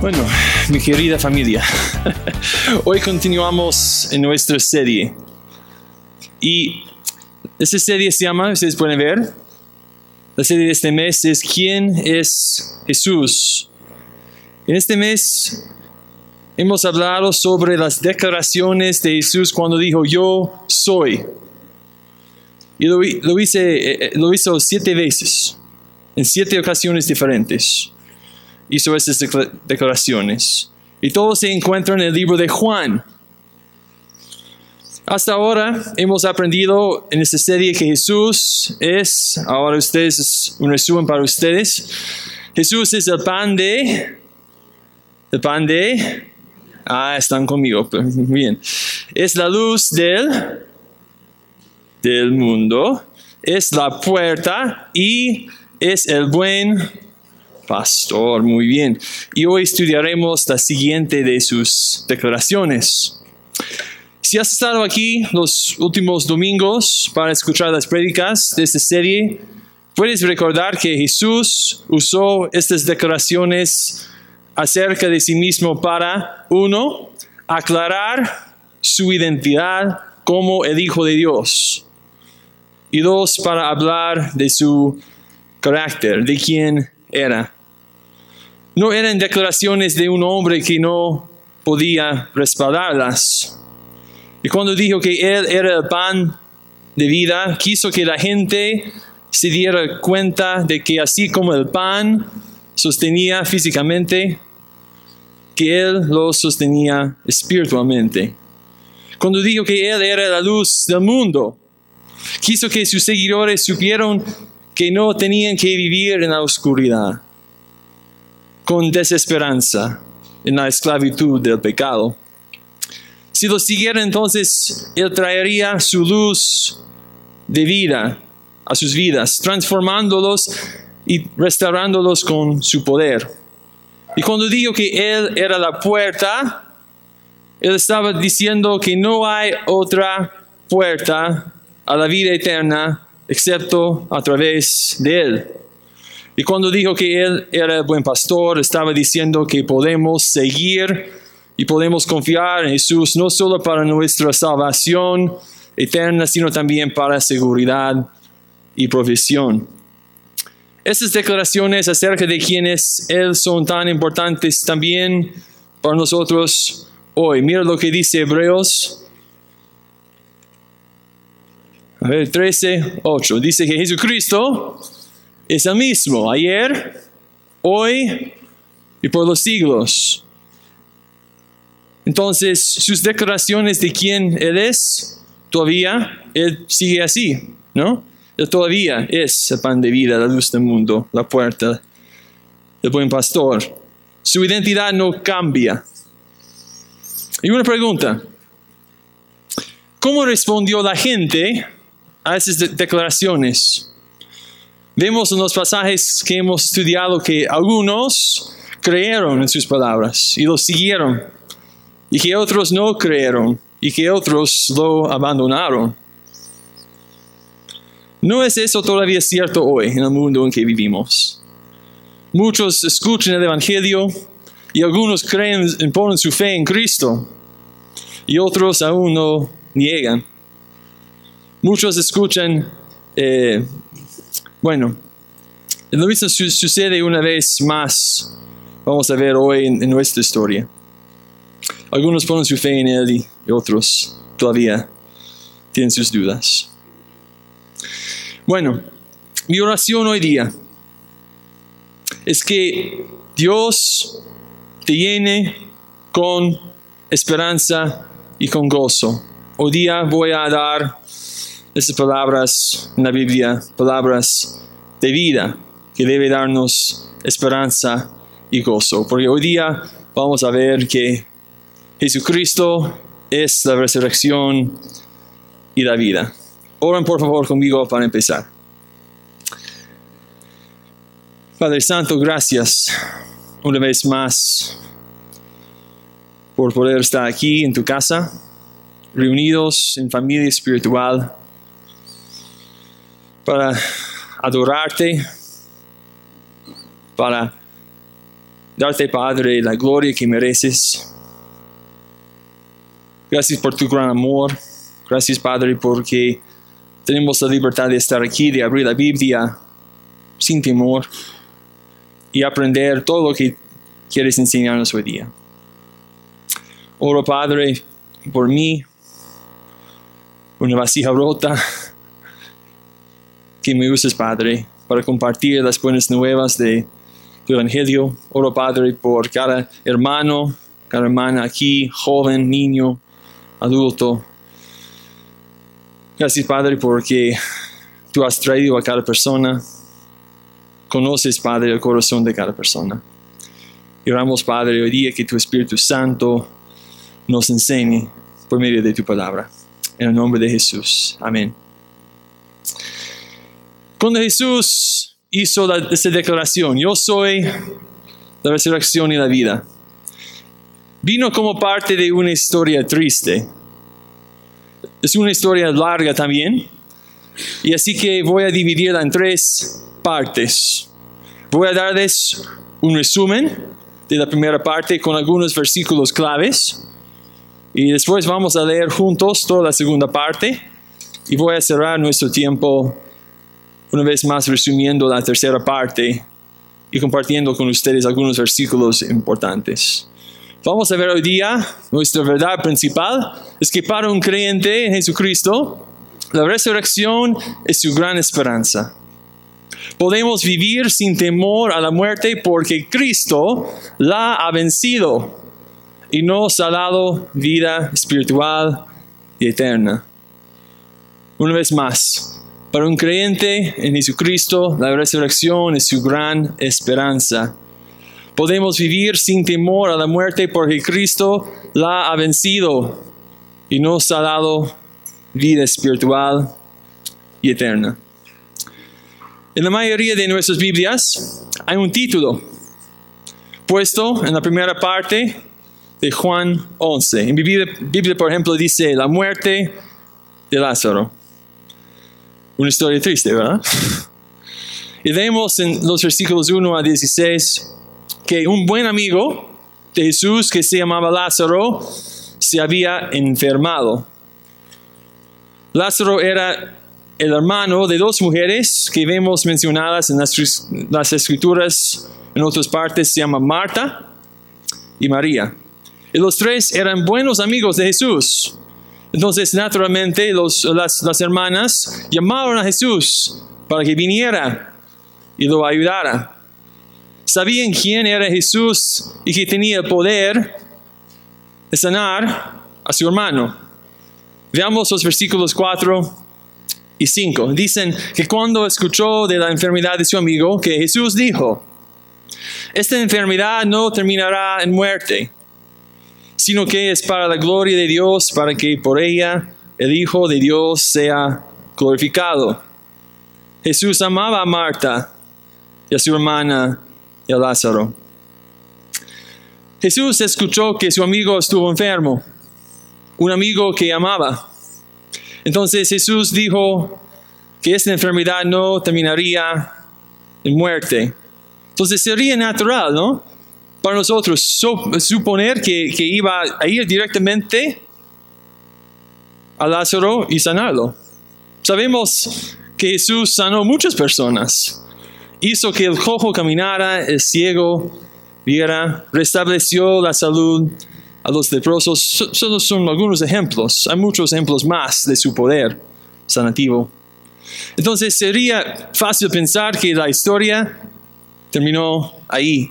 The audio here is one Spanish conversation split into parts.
Bueno, mi querida familia, hoy continuamos en nuestra serie. Y esta serie se llama, ustedes pueden ver, la serie de este mes es ¿Quién es Jesús? En este mes hemos hablado sobre las declaraciones de Jesús cuando dijo yo soy. Y lo, hice, eh, eh, lo hizo siete veces, en siete ocasiones diferentes. Hizo esas declaraciones. Y todo se encuentra en el libro de Juan. Hasta ahora hemos aprendido en esta serie que Jesús es, ahora ustedes, un resumen para ustedes, Jesús es el pan de, el pan de, ah, están conmigo, bien, es la luz del, del mundo, es la puerta y es el buen pastor. Muy bien. Y hoy estudiaremos la siguiente de sus declaraciones. Si has estado aquí los últimos domingos para escuchar las prédicas de esta serie, puedes recordar que Jesús usó estas declaraciones acerca de sí mismo para, uno, aclarar su identidad como el Hijo de Dios. Y dos, para hablar de su carácter, de quién era. No eran declaraciones de un hombre que no podía respaldarlas. Y cuando dijo que Él era el pan de vida, quiso que la gente se diera cuenta de que así como el pan sostenía físicamente, que Él lo sostenía espiritualmente. Cuando dijo que Él era la luz del mundo, quiso que sus seguidores supieran que no tenían que vivir en la oscuridad, con desesperanza, en la esclavitud del pecado. Si lo siguiera entonces, Él traería su luz de vida a sus vidas, transformándolos y restaurándolos con su poder. Y cuando dijo que Él era la puerta, Él estaba diciendo que no hay otra puerta a la vida eterna excepto a través de Él. Y cuando dijo que Él era el buen pastor, estaba diciendo que podemos seguir y podemos confiar en Jesús no solo para nuestra salvación eterna, sino también para seguridad y provisión. Estas declaraciones acerca de quienes Él son tan importantes también para nosotros hoy. Mira lo que dice Hebreos. A ver, 13, 8. Dice que Jesucristo es el mismo ayer, hoy y por los siglos. Entonces, sus declaraciones de quién Él es, todavía, Él sigue así, ¿no? Él todavía es el pan de vida, la luz del mundo, la puerta, el buen pastor. Su identidad no cambia. Y una pregunta, ¿cómo respondió la gente a esas declaraciones? Vemos en los pasajes que hemos estudiado que algunos creyeron en sus palabras y lo siguieron y que otros no creyeron y que otros lo abandonaron. ¿No es eso todavía cierto hoy en el mundo en que vivimos? Muchos escuchan el Evangelio y algunos creen y ponen su fe en Cristo y otros aún no niegan. Muchos escuchan, eh, bueno, lo mismo sucede una vez más, vamos a ver hoy en nuestra historia. Algunos ponen su fe en Él y otros todavía tienen sus dudas. Bueno, mi oración hoy día es que Dios te llene con esperanza y con gozo. Hoy día voy a dar esas palabras en la Biblia, palabras de vida que debe darnos esperanza y gozo. Porque hoy día vamos a ver que Jesucristo es la resurrección y la vida. Oren por favor conmigo para empezar. Padre Santo, gracias una vez más por poder estar aquí en tu casa, reunidos en familia espiritual, para adorarte, para darte, Padre, la gloria que mereces. Gracias por tu gran amor. Gracias, Padre, porque tenemos la libertad de estar aquí, de abrir la Biblia sin temor y aprender todo lo que quieres enseñarnos hoy día. Oro, Padre, por mí, una vasija rota, que me uses, Padre, para compartir las buenas nuevas de tu Evangelio. Oro, Padre, por cada hermano, cada hermana aquí, joven, niño, adulto. Gracias, Padre, porque tú has traído a cada persona. Conoces, Padre, el corazón de cada persona. Y oramos, Padre, hoy día que tu Espíritu Santo nos enseñe por medio de tu palabra. En el nombre de Jesús. Amén. Cuando Jesús hizo la, esta declaración, yo soy la resurrección y la vida, vino como parte de una historia triste. Es una historia larga también. Y así que voy a dividirla en tres partes. Voy a darles un resumen de la primera parte con algunos versículos claves. Y después vamos a leer juntos toda la segunda parte. Y voy a cerrar nuestro tiempo una vez más resumiendo la tercera parte y compartiendo con ustedes algunos versículos importantes. Vamos a ver hoy día nuestra verdad principal es que para un creyente en Jesucristo, la resurrección es su gran esperanza. Podemos vivir sin temor a la muerte porque Cristo la ha vencido y nos ha dado vida espiritual y eterna. Una vez más, para un creyente en Jesucristo, la resurrección es su gran esperanza. Podemos vivir sin temor a la muerte porque Cristo la ha vencido y nos ha dado vida espiritual y eterna. En la mayoría de nuestras Biblias hay un título puesto en la primera parte de Juan 11. En mi Biblia, por ejemplo, dice la muerte de Lázaro. Una historia triste, ¿verdad? Y vemos en los versículos 1 a 16 que un buen amigo de Jesús que se llamaba Lázaro se había enfermado. Lázaro era el hermano de dos mujeres que vemos mencionadas en las, escrituras, en otras partes se llama Marta y María. Y los tres eran buenos amigos de Jesús. Entonces, naturalmente, las, las hermanas llamaron a Jesús para que viniera y lo ayudara sabían quién era Jesús y que tenía el poder de sanar a su hermano. Veamos los versículos 4 y 5. Dicen que cuando escuchó de la enfermedad de su amigo, que Jesús dijo, esta enfermedad no terminará en muerte, sino que es para la gloria de Dios, para que por ella el Hijo de Dios sea glorificado. Jesús amaba a Marta y a su hermana y a Lázaro. Jesús escuchó que su amigo estuvo enfermo, un amigo que amaba. Entonces Jesús dijo que esta enfermedad no terminaría en muerte. Entonces sería natural, ¿no? Para nosotros suponer que, que iba a ir directamente a Lázaro y sanarlo. Sabemos que Jesús sanó muchas personas hizo que el cojo caminara, el ciego viera, restableció la salud a los leprosos. Solo son algunos ejemplos. Hay muchos ejemplos más de su poder sanativo. Entonces sería fácil pensar que la historia terminó ahí,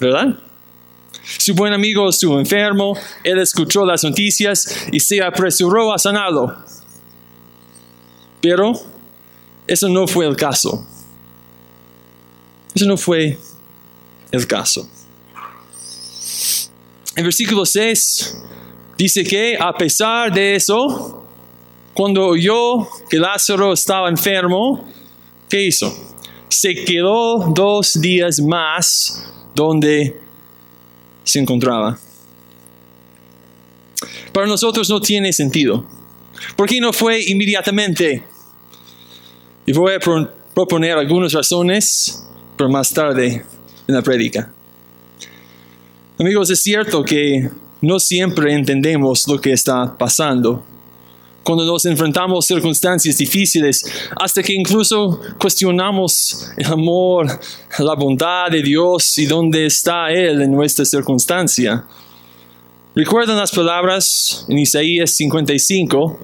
¿verdad? Su buen amigo estuvo enfermo, él escuchó las noticias y se apresuró a sanarlo. Pero eso no fue el caso. Eso no fue el caso. En versículo 6 dice que a pesar de eso, cuando oyó que Lázaro estaba enfermo, ¿qué hizo? Se quedó dos días más donde se encontraba. Para nosotros no tiene sentido. ¿Por qué no fue inmediatamente? Y voy a proponer algunas razones pero más tarde en la prédica. Amigos, es cierto que no siempre entendemos lo que está pasando. Cuando nos enfrentamos circunstancias difíciles, hasta que incluso cuestionamos el amor, la bondad de Dios y dónde está Él en nuestra circunstancia. Recuerdan las palabras en Isaías 55,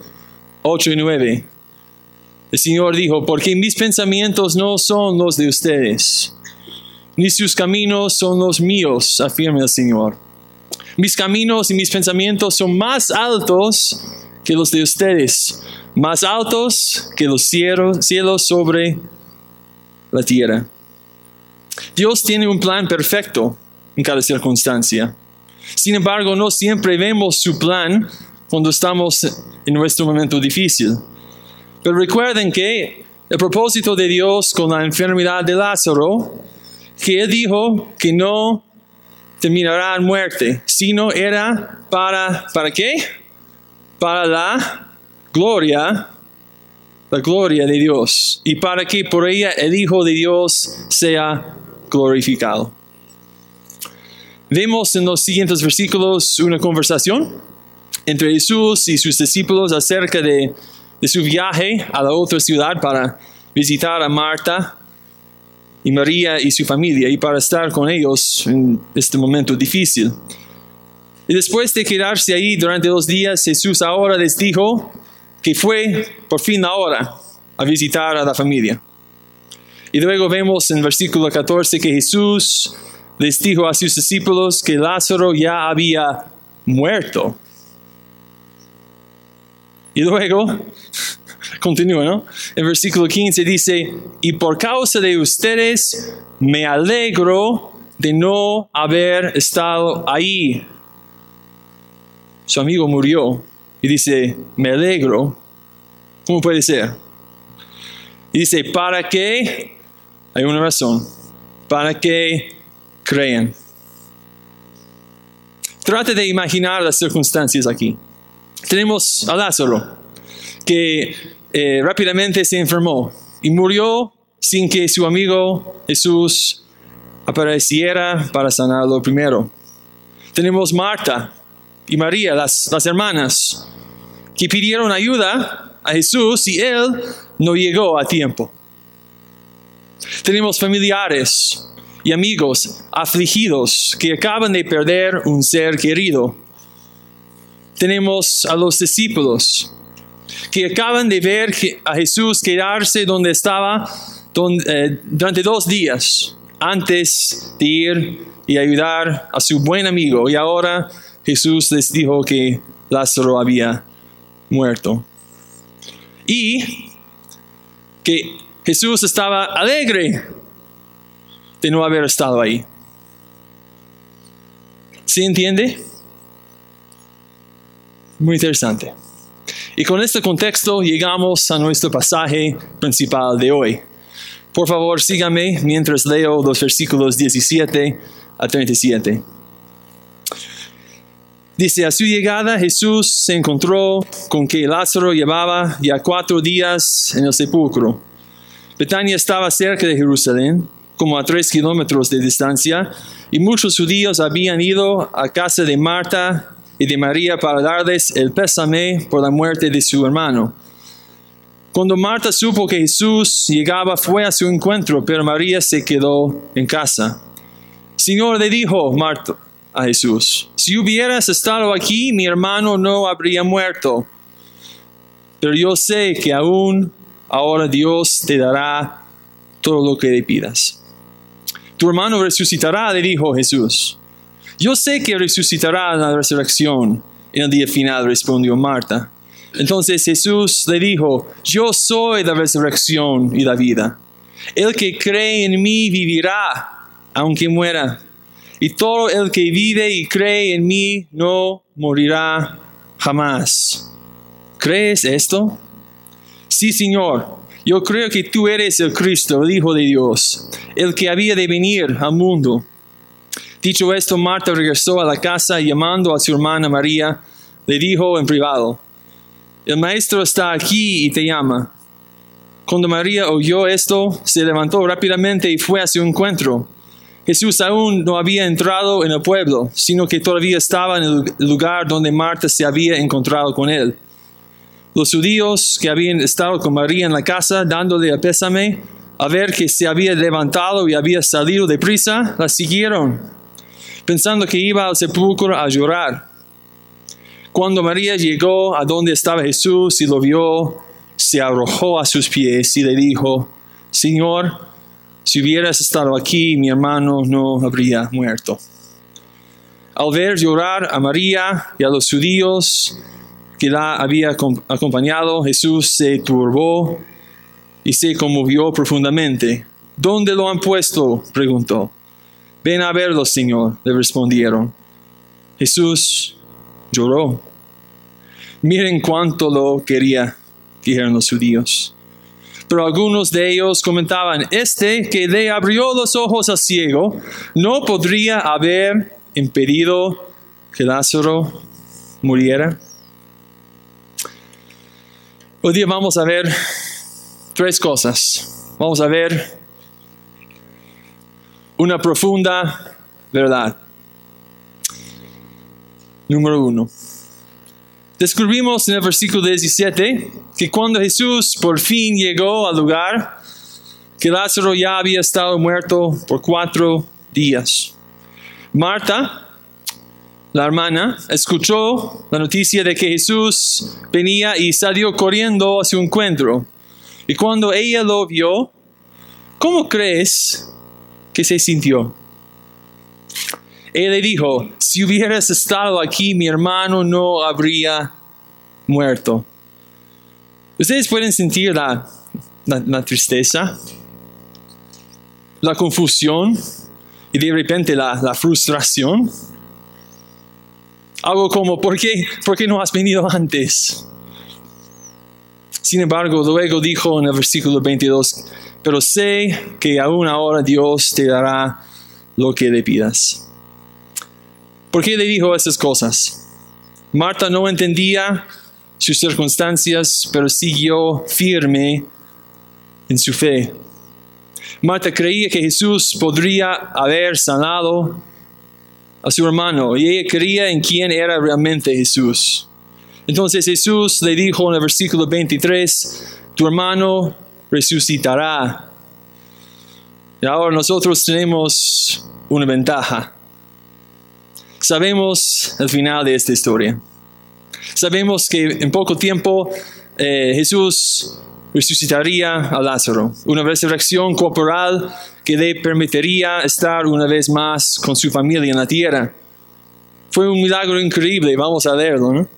8 y 9. El Señor dijo, porque mis pensamientos no son los de ustedes, ni sus caminos son los míos, afirma el Señor. Mis caminos y mis pensamientos son más altos que los de ustedes, más altos que los cielos, sobre la tierra. Dios tiene un plan perfecto en cada circunstancia. Sin embargo, no siempre vemos su plan cuando estamos en nuestro momento difícil. Pero recuerden que el propósito de Dios con la enfermedad de Lázaro, que Él dijo que no terminará en muerte, sino era para, ¿para qué? Para la gloria, la gloria de Dios, y para que por ella el Hijo de Dios sea glorificado. Vemos en los siguientes versículos una conversación entre Jesús y sus discípulos acerca de, su viaje a la otra ciudad para visitar a Marta y María y su familia y para estar con ellos en este momento difícil. Y después de quedarse ahí durante dos días, Jesús ahora les dijo que fue por fin ahora a visitar a la familia. Y luego vemos en versículo 14 que Jesús les dijo a sus discípulos que Lázaro ya había muerto. Y luego, continúa, ¿no? El versículo 15 dice, y por causa de ustedes me alegro de no haber estado ahí. Su amigo murió y dice, me alegro. ¿Cómo puede ser? Y dice, ¿para qué? Hay una razón. Para que creen. Trate de imaginar las circunstancias aquí. Tenemos a Lázaro, que eh, rápidamente se enfermó y murió sin que su amigo Jesús apareciera para sanarlo primero. Tenemos Marta y María, las, las hermanas, que pidieron ayuda a Jesús y él no llegó a tiempo. Tenemos familiares y amigos afligidos que acaban de perder un ser querido. Tenemos a los discípulos que acaban de ver a Jesús quedarse donde estaba eh, durante dos días antes de ir y ayudar a su buen amigo. Y ahora Jesús les dijo que Lázaro había muerto. Y que Jesús estaba alegre de no haber estado ahí. ¿Sí entiende? Muy interesante. Y con este contexto llegamos a nuestro pasaje principal de hoy. Por favor, sígame mientras leo los versículos 17 a 37. Dice, a su llegada Jesús se encontró con que Lázaro llevaba ya cuatro días en el sepulcro. Betania estaba cerca de Jerusalén como a tres kilómetros de distancia, y muchos judíos habían ido a casa de Marta y de María para darles el pésame por la muerte de su hermano. Cuando Marta supo que Jesús llegaba, fue a su encuentro, pero María se quedó en casa. Señor, le dijo Marta a Jesús, si hubieras estado aquí, mi hermano no habría muerto. Pero yo sé que aún ahora Dios te dará todo lo que le pidas tu hermano resucitará, le dijo Jesús. Yo sé que resucitará en la resurrección en el día final, respondió Marta. Entonces Jesús le dijo, yo soy la resurrección y la vida. El que cree en mí vivirá, aunque muera. Y todo el que vive y cree en mí no morirá jamás. ¿Crees esto? Sí, Señor. Yo creo que tú eres el Cristo, el Hijo de Dios, el que había de venir al mundo. Dicho esto, Marta regresó a la casa llamando a su hermana María, le dijo en privado, el maestro está aquí y te llama. Cuando María oyó esto, se levantó rápidamente y fue a su encuentro. Jesús aún no había entrado en el pueblo, sino que todavía estaba en el lugar donde Marta se había encontrado con él. Los judíos que habían estado con María en la casa dándole el pésame, a ver que se había levantado y había salido de prisa, la siguieron, pensando que iba al sepulcro a llorar. Cuando María llegó a donde estaba Jesús y lo vio, se arrojó a sus pies y le dijo, Señor, si hubieras estado aquí, mi hermano no habría muerto. Al ver llorar a María y a los judíos que la había acompañado, Jesús se turbó y se conmovió profundamente. ¿Dónde lo han puesto? preguntó. Ven a verlo, Señor, le respondieron. Jesús lloró. Miren cuánto lo quería, dijeron los judíos. Pero algunos de ellos comentaban, este que le abrió los ojos al ciego, no podría haber impedido que Lázaro muriera. Hoy día vamos a ver tres cosas. Vamos a ver una profunda verdad. Número uno. Descubrimos en el versículo 17 que cuando Jesús por fin llegó al lugar, que Lázaro ya había estado muerto por cuatro días. Marta, la hermana, escuchó la noticia de que Jesús venía y salió corriendo a su encuentro. Y cuando ella lo vio, ¿cómo crees que se sintió? Él le dijo, si hubieras estado aquí, mi hermano no habría muerto. Ustedes pueden sentir la, tristeza, la confusión y de repente la, frustración. Algo como, ¿por qué, ¿por qué no has venido antes? Sin embargo, luego dijo en el versículo 22, pero sé que aún ahora Dios te dará lo que le pidas. ¿Por qué le dijo esas cosas? Marta no entendía sus circunstancias, pero siguió firme en su fe. Marta creía que Jesús podría haber sanado a su hermano y ella creía en quién era realmente Jesús. Entonces Jesús le dijo en el versículo 23, tu hermano resucitará. Y ahora nosotros tenemos una ventaja. Sabemos el final de esta historia. Sabemos que en poco tiempo eh, Jesús resucitaría a Lázaro, una resurrección corporal que le permitiría estar una vez más con su familia en la tierra. Fue un milagro increíble, vamos a verlo.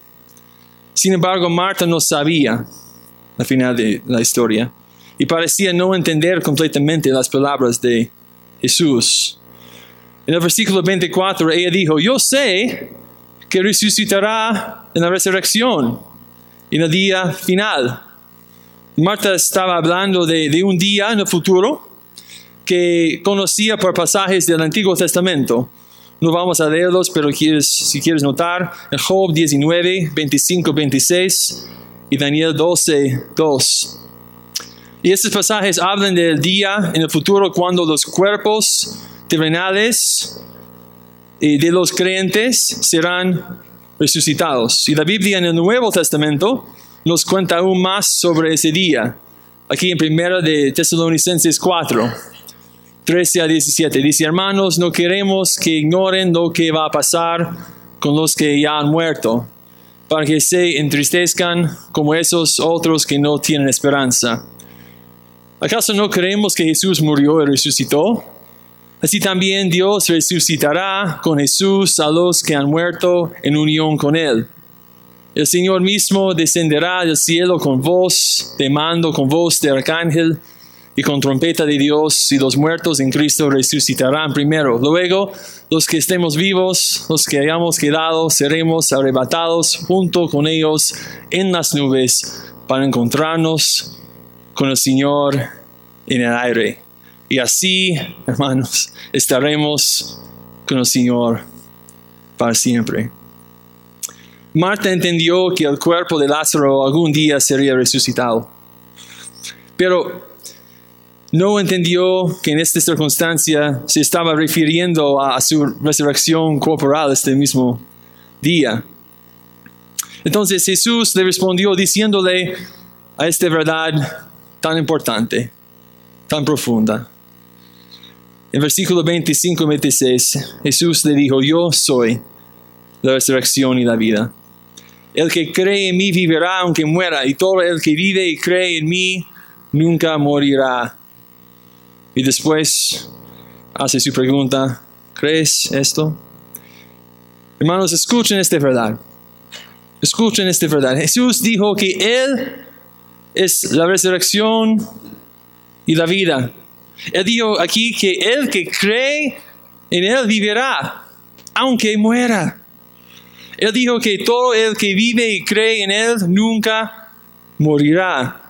Sin embargo, Marta no sabía al final de la historia y parecía no entender completamente las palabras de Jesús. En el versículo 24 ella dijo, yo sé que resucitará en la resurrección, en el día final. Marta estaba hablando de, un día en el futuro que conocía por pasajes del Antiguo Testamento. No vamos a leerlos, pero si quieres notar, en Job 19, 25, 26 y Daniel 12, 2. Y estos pasajes hablan del día en el futuro cuando los cuerpos terrenales de los creyentes serán resucitados. Y la Biblia en el Nuevo Testamento nos cuenta aún más sobre ese día. Aquí en primera de Tesalonicenses 4, 13 a 17. Dice, hermanos, no queremos que ignoren lo que va a pasar con los que ya han muerto, para que se entristezcan como esos otros que no tienen esperanza. ¿Acaso no creemos que Jesús murió y resucitó? Así también Dios resucitará con Jesús a los que han muerto en unión con Él. El Señor mismo descenderá del cielo con voz de mando, con voz de arcángel y con trompeta de Dios, y los muertos en Cristo resucitarán primero. Luego, los que estemos vivos, los que hayamos quedado, seremos arrebatados junto con ellos en las nubes para encontrarnos con el Señor en el aire. Y así, hermanos, estaremos con el Señor para siempre. Marta entendió que el cuerpo de Lázaro algún día sería resucitado. Pero no entendió que en esta circunstancia se estaba refiriendo a, su resurrección corporal este mismo día. Entonces Jesús le respondió diciéndole a esta verdad tan importante, tan profunda. En versículo 25 y 26, Jesús le dijo, yo soy la resurrección y la vida. El que cree en mí vivirá aunque muera, y todo el que vive y cree en mí nunca morirá. Y después hace su pregunta, ¿crees esto? Hermanos, escuchen esta verdad. Escuchen esta verdad. Jesús dijo que Él es la resurrección y la vida. Él dijo aquí que el que cree en Él vivirá, aunque muera. Él dijo que todo el que vive y cree en Él nunca morirá.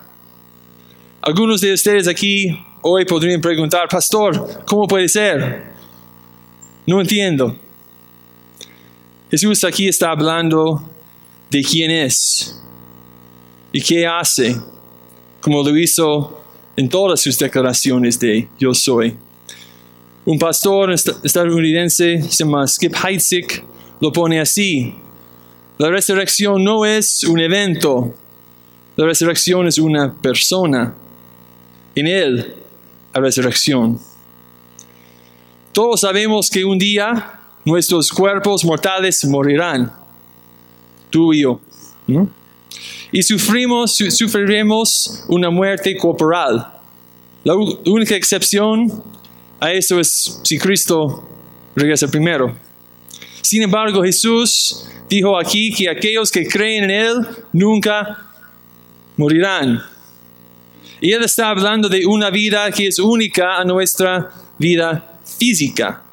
Algunos de ustedes aquí hoy podrían preguntar, pastor, ¿cómo puede ser? No entiendo. Jesús aquí está hablando de quién es y qué hace, como lo hizo en todas sus declaraciones de yo soy. Un pastor estadounidense se llama Skip Heitzig lo pone así. La resurrección no es un evento, la resurrección es una persona. En Él, la resurrección. Todos sabemos que un día nuestros cuerpos mortales morirán. Tú y yo. Y sufrimos, sufriremos una muerte corporal. La única excepción a eso es si Cristo regresa primero. Sin embargo, Jesús dijo aquí que aquellos que creen en Él nunca morirán. Y Él está hablando de una vida que es única a nuestra vida física.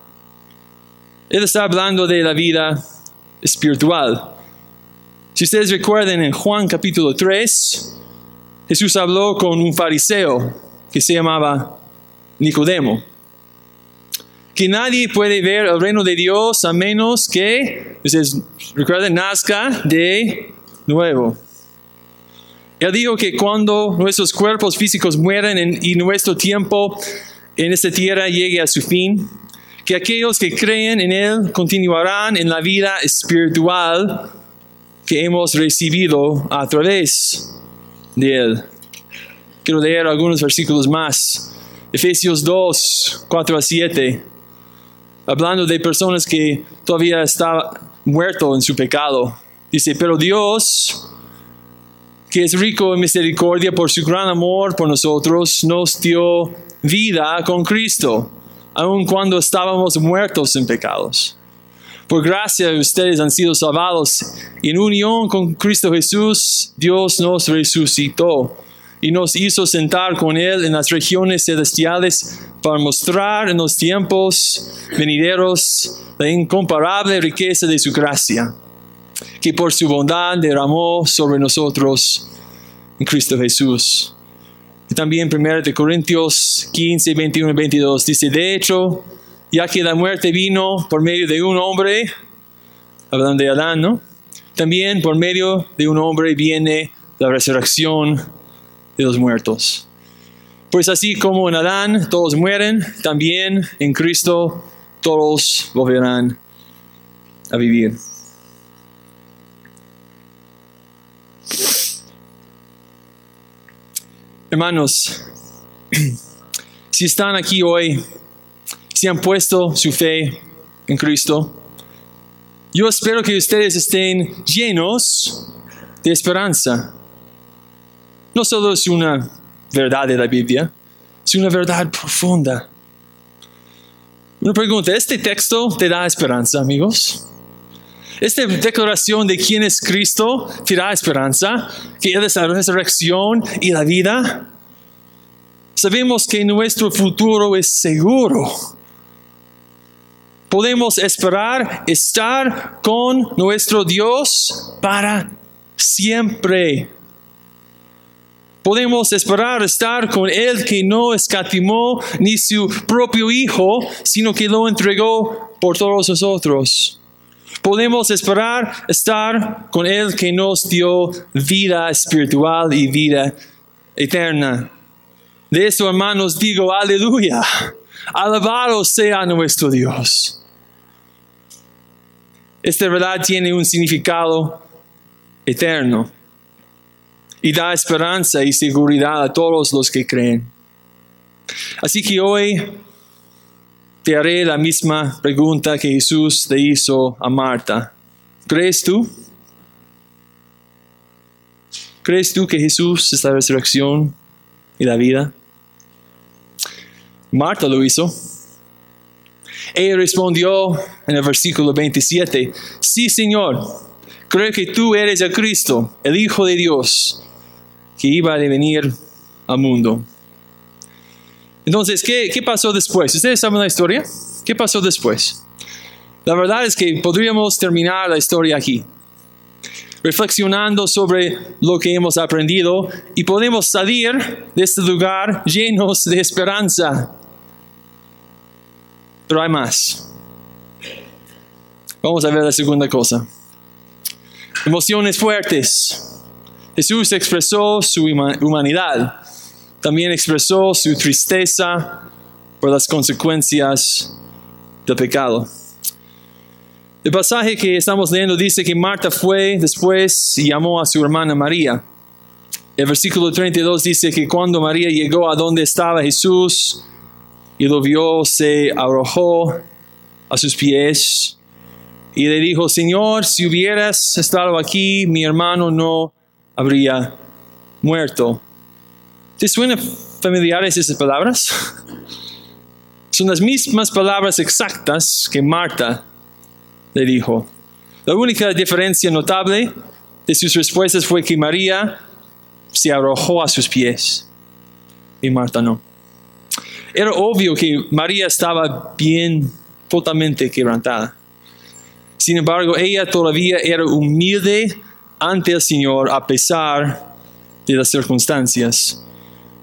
Él está hablando de la vida espiritual. Si ustedes recuerden en Juan capítulo 3, Jesús habló con un fariseo que se llamaba Nicodemo que nadie puede ver el reino de Dios a menos que, ustedes recuerden, nazca de nuevo. Él dijo que cuando nuestros cuerpos físicos mueren y nuestro tiempo en esta tierra llegue a su fin, que aquellos que creen en Él continuarán en la vida espiritual que hemos recibido a través de Él. Quiero leer algunos versículos más. Efesios 2, 4 a 7 hablando de personas que todavía estaban muertos en su pecado. Dice, pero Dios, que es rico en misericordia por su gran amor por nosotros, nos dio vida con Cristo, aun cuando estábamos muertos en pecados. Por gracia ustedes han sido salvados. En unión con Cristo Jesús, Dios nos resucitó y nos hizo sentar con Él en las regiones celestiales para mostrar en los tiempos venideros la incomparable riqueza de su gracia, que por su bondad derramó sobre nosotros en Cristo Jesús. Y también 1 Corintios 15, 21 y 22 dice, de hecho, ya que la muerte vino por medio de un hombre, hablando de Adán, ¿no? También por medio de un hombre viene la resurrección de los muertos. Pues así como en Adán todos mueren, también en Cristo todos volverán a vivir. Hermanos, si están aquí hoy, si han puesto su fe en Cristo, yo espero que ustedes estén llenos de esperanza no solo es una verdad de la Biblia, es una verdad profunda. Una pregunta, ¿este texto te da esperanza, amigos? Esta declaración de quién es Cristo te da esperanza, que Él es la resurrección y la vida. Sabemos que nuestro futuro es seguro. Podemos esperar estar con nuestro Dios para siempre. Podemos esperar estar con Él que no escatimó ni su propio Hijo, sino que lo entregó por todos nosotros. Podemos esperar estar con Él que nos dio vida espiritual y vida eterna. De eso, hermanos, digo, aleluya. Alabado sea nuestro Dios. Esta verdad tiene un significado eterno y da esperanza y seguridad a todos los que creen. Así que hoy te haré la misma pregunta que Jesús le hizo a Marta. ¿Crees tú? ¿Crees tú que Jesús es la resurrección y la vida? Marta lo hizo. Ella respondió en el versículo 27, sí Señor, creo que tú eres el Cristo, el Hijo de Dios, que iba a venir al mundo. Entonces, ¿qué, ¿qué pasó después? ¿Ustedes saben la historia? ¿Qué pasó después? La verdad es que podríamos terminar la historia aquí, reflexionando sobre lo que hemos aprendido y podemos salir de este lugar llenos de esperanza. Pero hay más. Vamos a ver la segunda cosa. Emociones fuertes. Jesús expresó su humanidad. También expresó su tristeza por las consecuencias del pecado. El pasaje que estamos leyendo dice que Marta fue después y llamó a su hermana María. El versículo 32 dice que cuando María llegó a donde estaba Jesús y lo vio, se arrojó a sus pies y le dijo, Señor, si hubieras estado aquí, mi hermano no habría muerto. ¿Te suenan familiares esas palabras? Son las mismas palabras exactas que Marta le dijo. La única diferencia notable de sus respuestas fue que María se arrojó a sus pies y Marta no. Era obvio que María estaba bien, totalmente quebrantada. Sin embargo, ella todavía era humilde ante el Señor a pesar de las circunstancias.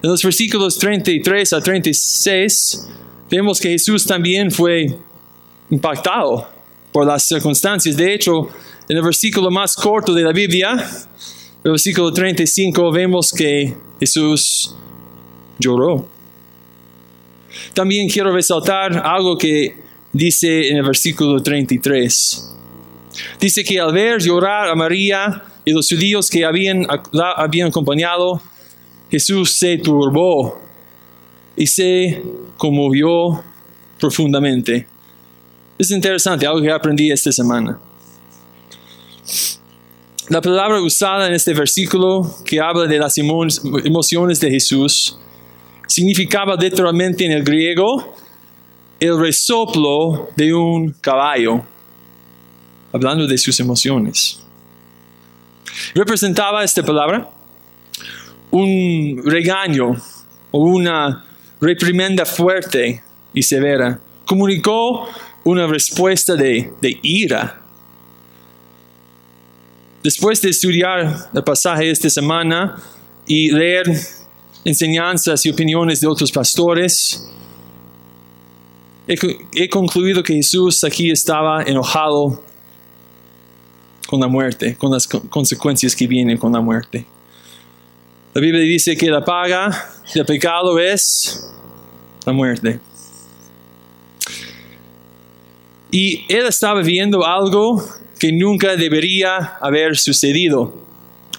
En los versículos 33 a 36 vemos que Jesús también fue impactado por las circunstancias. De hecho, en el versículo más corto de la Biblia, el versículo 35, vemos que Jesús lloró. También quiero resaltar algo que dice en el versículo 33. Dice que al ver llorar a María y los judíos que habían, la habían acompañado, Jesús se turbó y se conmovió profundamente. Es interesante, algo que aprendí esta semana. La palabra usada en este versículo que habla de las emociones de Jesús significaba literalmente en el griego el resoplo de un caballo, hablando de sus emociones. Representaba esta palabra un regaño o una reprimenda fuerte y severa. Comunicó una respuesta de, de ira. Después de estudiar el pasaje esta semana y leer enseñanzas y opiniones de otros pastores, he, concluido que Jesús aquí estaba enojado con la muerte, con las consecuencias que vienen con la muerte. La Biblia dice que la paga del pecado es la muerte. Y él estaba viendo algo que nunca debería haber sucedido.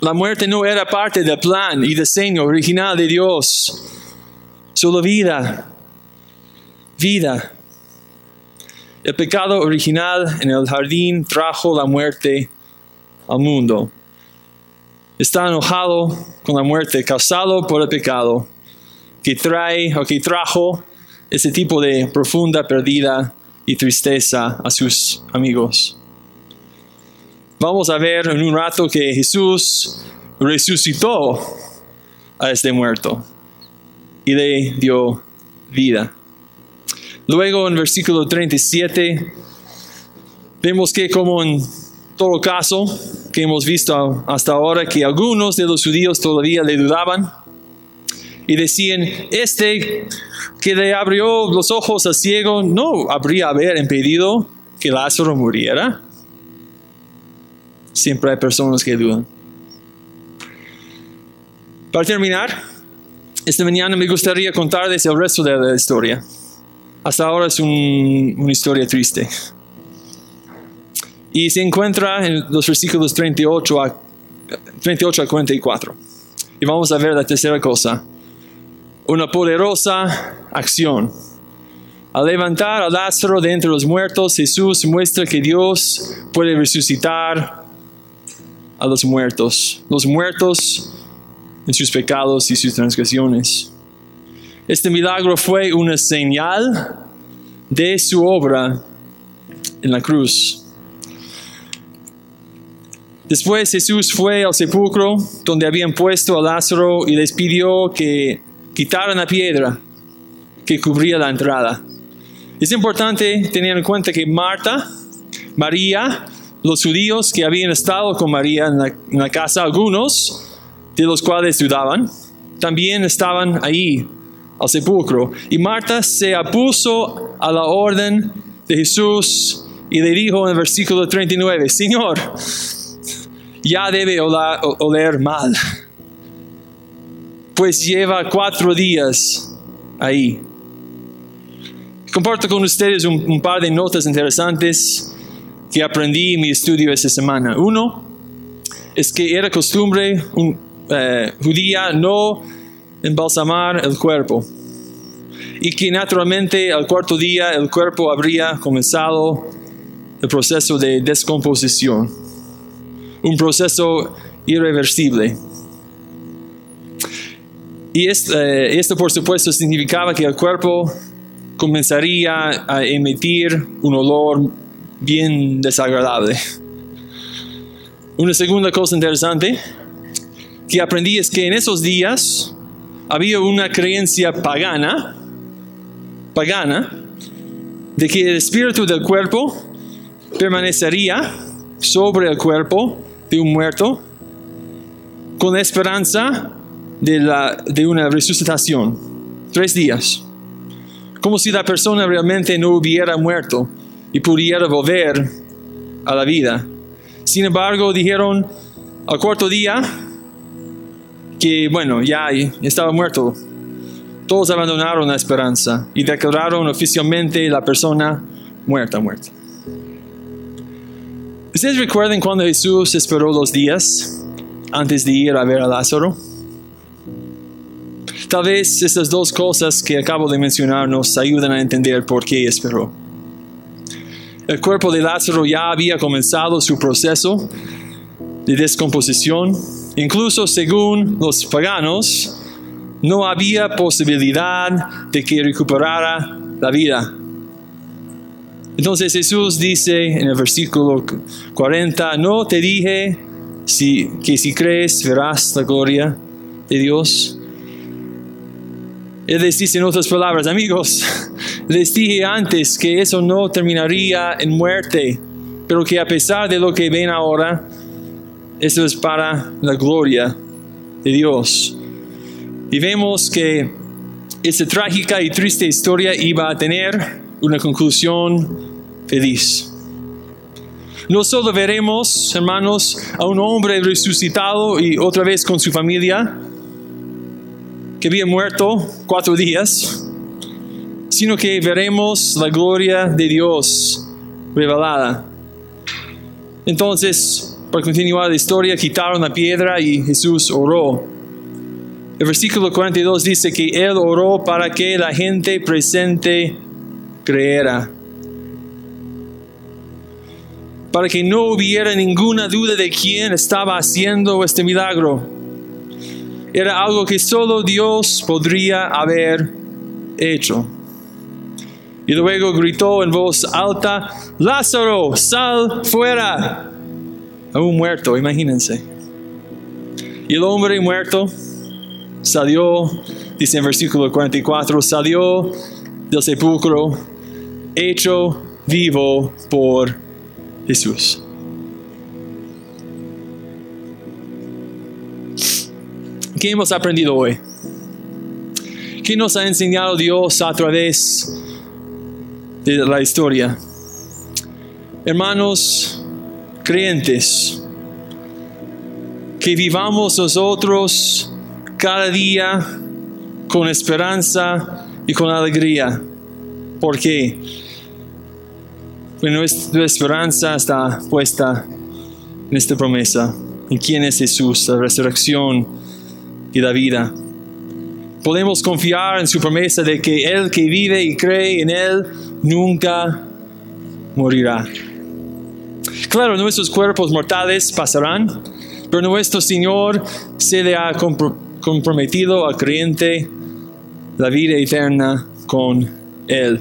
La muerte no era parte del plan y diseño original de Dios. Solo vida. Vida. El pecado original en el jardín trajo la muerte al mundo está enojado con la muerte causado por el pecado que trae o que trajo ese tipo de profunda pérdida y tristeza a sus amigos. Vamos a ver en un rato que Jesús resucitó a este muerto y le dio vida. Luego en versículo 37 vemos que como en todo caso que hemos visto hasta ahora, que algunos de los judíos todavía le dudaban y decían, este que le abrió los ojos al ciego no habría haber impedido que Lázaro muriera. Siempre hay personas que dudan. Para terminar, esta mañana me gustaría contarles el resto de la historia. Hasta ahora es un- una historia triste. Y se encuentra en los versículos 38 a, 38 a 44. Y vamos a ver la tercera cosa. Una poderosa acción. Al levantar a Lázaro de entre los muertos, Jesús muestra que Dios puede resucitar a los muertos. Los muertos en sus pecados y sus transgresiones. Este milagro fue una señal de su obra en la cruz. Después Jesús fue al sepulcro donde habían puesto a Lázaro y les pidió que quitaran la piedra que cubría la entrada. Es importante tener en cuenta que Marta, María, los judíos que habían estado con María en la, casa, algunos de los cuales dudaban, también estaban ahí al sepulcro. Y Marta se opuso a la orden de Jesús y le dijo en el versículo 39, Señor, ya debe oler mal, pues lleva cuatro días ahí. Comparto con ustedes un par de notas interesantes que aprendí en mi estudio esta semana. Uno es que era costumbre un, eh, judía no embalsamar el cuerpo y que naturalmente al cuarto día el cuerpo habría comenzado el proceso de descomposición, un proceso irreversible. Y eh, esto, por supuesto, significaba que el cuerpo comenzaría a emitir un olor bien desagradable. Una segunda cosa interesante que aprendí es que en esos días había una creencia pagana, pagana, de que el espíritu del cuerpo permanecería sobre el cuerpo de un muerto con la esperanza de, la, de una resucitación. Tres días. Como si la persona realmente no hubiera muerto y pudiera volver a la vida. Sin embargo, dijeron al cuarto día que, bueno, ya estaba muerto. Todos abandonaron la esperanza y declararon oficialmente la persona muerta, muerta. ¿Ustedes recuerdan cuando Jesús esperó los días antes de ir a ver a Lázaro? Tal vez estas dos cosas que acabo de mencionar nos ayudan a entender por qué esperó. El cuerpo de Lázaro ya había comenzado su proceso de descomposición. Incluso según los paganos, no había posibilidad de que recuperara la vida. Entonces Jesús dice en el versículo 40, no te dije si, que si crees verás la gloria de Dios. Les dice en otras palabras, amigos, les dije antes que eso no terminaría en muerte, pero que a pesar de lo que ven ahora, eso es para la gloria de Dios. Y vemos que esta trágica y triste historia iba a tener una conclusión feliz. No solo veremos, hermanos, a un hombre resucitado y otra vez con su familia, que había muerto cuatro días, sino que veremos la gloria de Dios revelada. Entonces, para continuar la historia, quitaron la piedra y Jesús oró. El versículo 42 dice que Él oró para que la gente presente creera. Para que no hubiera ninguna duda de quién estaba haciendo este milagro. Era algo que solo Dios podría haber hecho. Y luego gritó en voz alta, Lázaro, sal fuera. A un muerto, imagínense. Y el hombre muerto salió, dice en versículo 44, salió del sepulcro hecho vivo por Jesús. ¿Qué hemos aprendido hoy? ¿Qué nos ha enseñado Dios a través de la historia? Hermanos creyentes, que vivamos nosotros cada día con esperanza y con alegría. Porque nuestra esperanza está puesta en esta promesa, en quién es Jesús, la resurrección y la vida. Podemos confiar en su promesa de que el que vive y cree en Él nunca morirá. Claro, nuestros cuerpos mortales pasarán, pero nuestro Señor se le ha comprometido al creyente la vida eterna con Él.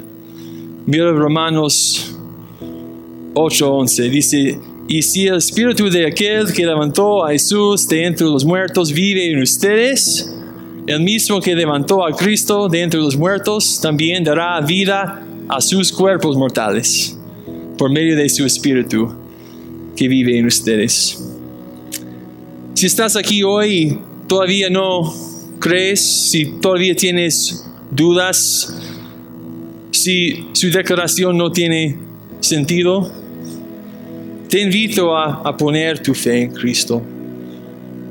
Mira Romanos 8:11, dice, y si el espíritu de aquel que levantó a Jesús de entre los muertos vive en ustedes, el mismo que levantó a Cristo de entre los muertos también dará vida a sus cuerpos mortales por medio de su espíritu que vive en ustedes. Si estás aquí hoy y todavía no crees, si todavía tienes dudas, si su declaración no tiene sentido, te invito a, poner tu fe en Cristo,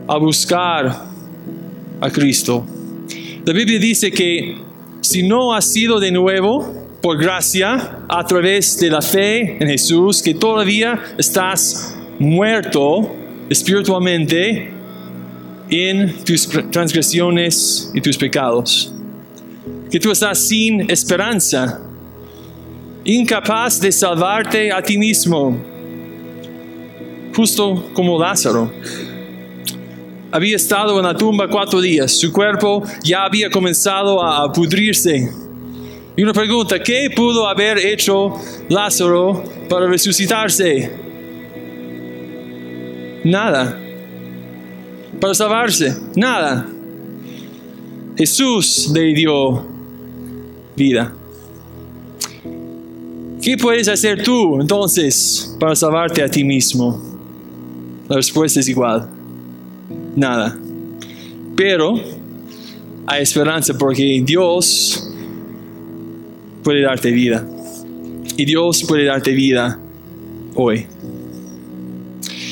a buscar a Cristo. La Biblia dice que si no has sido de nuevo, por gracia, a través de la fe en Jesús, que todavía estás muerto espiritualmente en tus transgresiones y tus pecados. Que tú estás sin esperanza, incapaz de salvarte a ti mismo, justo como Lázaro. Había estado en la tumba cuatro días, su cuerpo ya había comenzado a pudrirse. Y una pregunta, ¿qué pudo haber hecho Lázaro para resucitarse? Nada. Para salvarse, nada. Jesús le dio vida. ¿Qué puedes hacer tú entonces para salvarte a ti mismo? La respuesta es igual. Nada. Pero hay esperanza porque Dios puede darte vida. Y Dios puede darte vida hoy.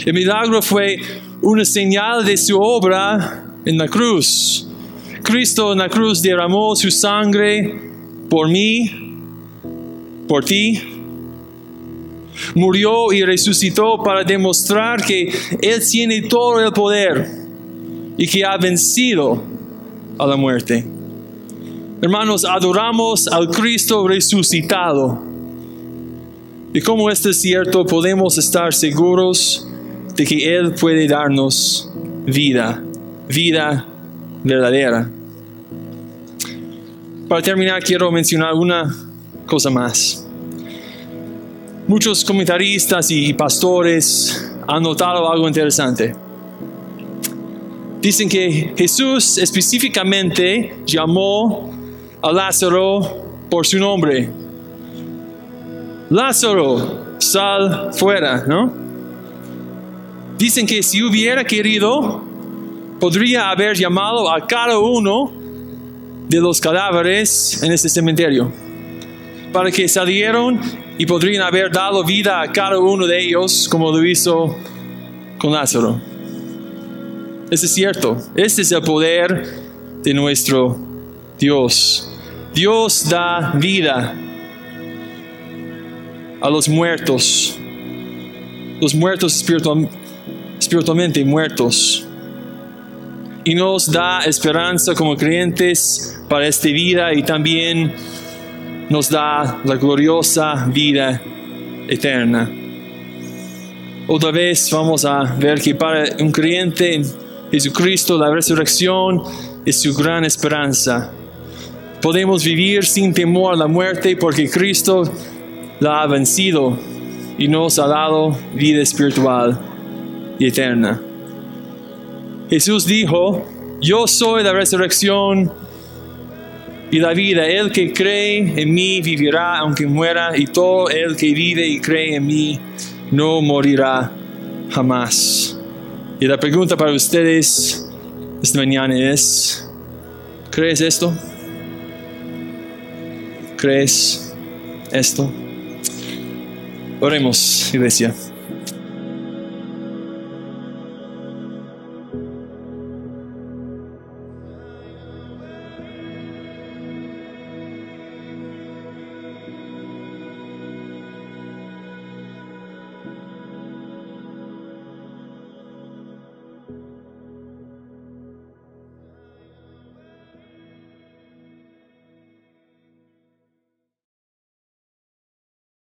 El milagro fue una señal de su obra en la cruz. Cristo en la cruz derramó su sangre por mí, por ti. Murió y resucitó para demostrar que Él tiene todo el poder y que ha vencido a la muerte. Hermanos, adoramos al Cristo resucitado. Y como esto es cierto, podemos estar seguros de que Él puede darnos vida, vida verdadera. Para terminar, quiero mencionar una cosa más. Muchos comentaristas y pastores han notado algo interesante. Dicen que Jesús específicamente llamó a Lázaro por su nombre. Lázaro, sal fuera, ¿no? Dicen que si hubiera querido, podría haber llamado a cada uno de los cadáveres en este cementerio, para que salieron y podrían haber dado vida a cada uno de ellos como lo hizo con Lázaro. Eso es cierto, este es el poder de nuestro Dios. Dios da vida a los muertos, los muertos espiritualmente muertos. Y nos da esperanza como creyentes para esta vida y también nos da la gloriosa vida eterna. Otra vez vamos a ver que para un creyente en Jesucristo la resurrección es su gran esperanza Podemos vivir sin temor a la muerte porque Cristo la ha vencido y nos ha dado vida espiritual y eterna. Jesús dijo, yo soy la resurrección y la vida. El que cree en mí vivirá aunque muera y todo el que vive y cree en mí no morirá jamás. Y la pregunta para ustedes esta mañana es, ¿crees esto? ¿Crees esto? Oremos, iglesia.